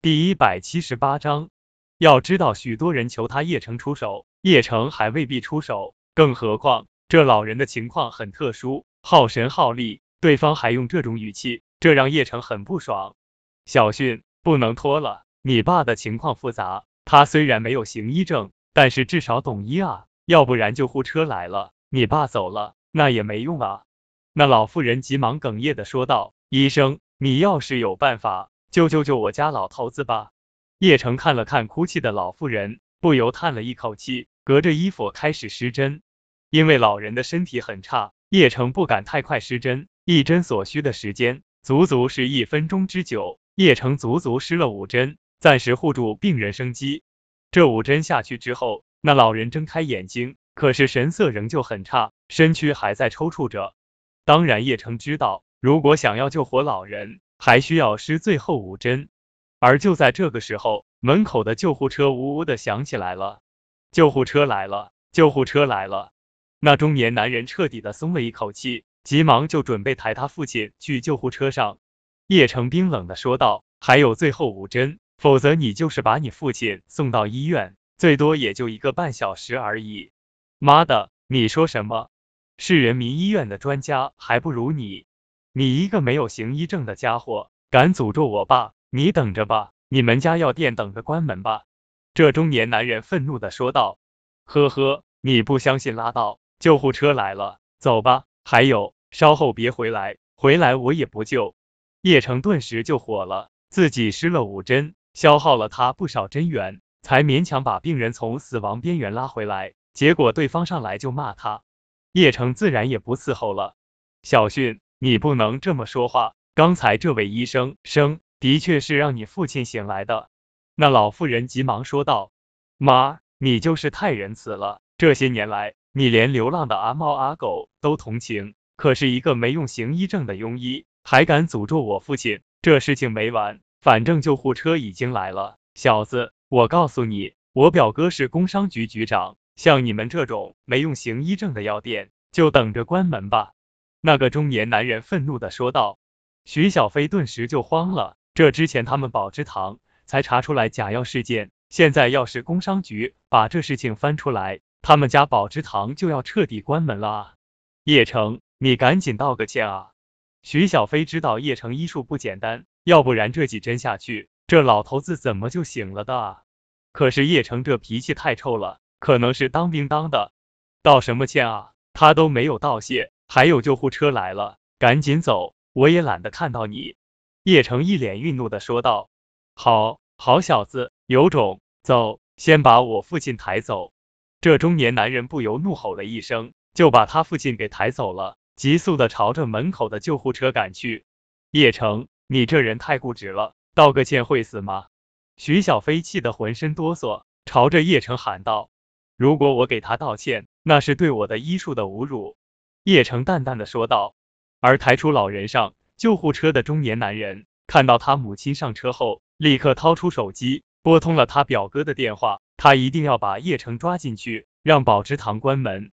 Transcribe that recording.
第一百七十八章，要知道许多人求他叶城出手，叶城还未必出手，更何况这老人的情况很特殊，耗神耗力，对方还用这种语气，这让叶城很不爽。小训，不能拖了，你爸的情况复杂，他虽然没有行医证，但是至少懂医啊，要不然救护车来了，你爸走了，那也没用啊。那老妇人急忙哽咽的说道：“医生，你要是有办法。”救救救我家老头子吧！叶城看了看哭泣的老妇人，不由叹了一口气，隔着衣服开始施针。因为老人的身体很差，叶城不敢太快施针，一针所需的时间足足是一分钟之久。叶城足足施了五针，暂时护住病人生机。这五针下去之后，那老人睁开眼睛，可是神色仍旧很差，身躯还在抽搐着。当然，叶城知道，如果想要救活老人，还需要施最后五针，而就在这个时候，门口的救护车呜呜的响起来了。救护车来了，救护车来了。那中年男人彻底的松了一口气，急忙就准备抬他父亲去救护车上。叶城冰冷的说道：“还有最后五针，否则你就是把你父亲送到医院，最多也就一个半小时而已。”妈的，你说什么？市人民医院的专家还不如你？你一个没有行医证的家伙，敢诅咒我爸？你等着吧，你们家药店等着关门吧！这中年男人愤怒的说道。呵呵，你不相信拉倒，救护车来了，走吧。还有，稍后别回来，回来我也不救。叶城顿时就火了，自己施了五针，消耗了他不少针元，才勉强把病人从死亡边缘拉回来，结果对方上来就骂他，叶城自然也不伺候了。小训。你不能这么说话。刚才这位医生生的确是让你父亲醒来的。那老妇人急忙说道：“妈，你就是太仁慈了。这些年来，你连流浪的阿猫阿狗都同情，可是一个没用行医证的庸医，还敢诅咒我父亲。这事情没完，反正救护车已经来了。小子，我告诉你，我表哥是工商局局长，像你们这种没用行医证的药店，就等着关门吧。”那个中年男人愤怒的说道，徐小飞顿时就慌了。这之前他们宝芝堂才查出来假药事件，现在要是工商局把这事情翻出来，他们家宝芝堂就要彻底关门了啊！叶城，你赶紧道个歉啊！徐小飞知道叶城医术不简单，要不然这几针下去，这老头子怎么就醒了的啊？可是叶城这脾气太臭了，可能是当兵当的，道什么歉啊？他都没有道谢。还有救护车来了，赶紧走，我也懒得看到你。叶城一脸愠怒的说道：“好好小子，有种，走，先把我父亲抬走。”这中年男人不由怒吼了一声，就把他父亲给抬走了，急速的朝着门口的救护车赶去。叶城，你这人太固执了，道个歉会死吗？徐小飞气得浑身哆嗦，朝着叶城喊道：“如果我给他道歉，那是对我的医术的侮辱。”叶城淡淡的说道，而抬出老人上救护车的中年男人看到他母亲上车后，立刻掏出手机拨通了他表哥的电话，他一定要把叶城抓进去，让宝芝堂关门。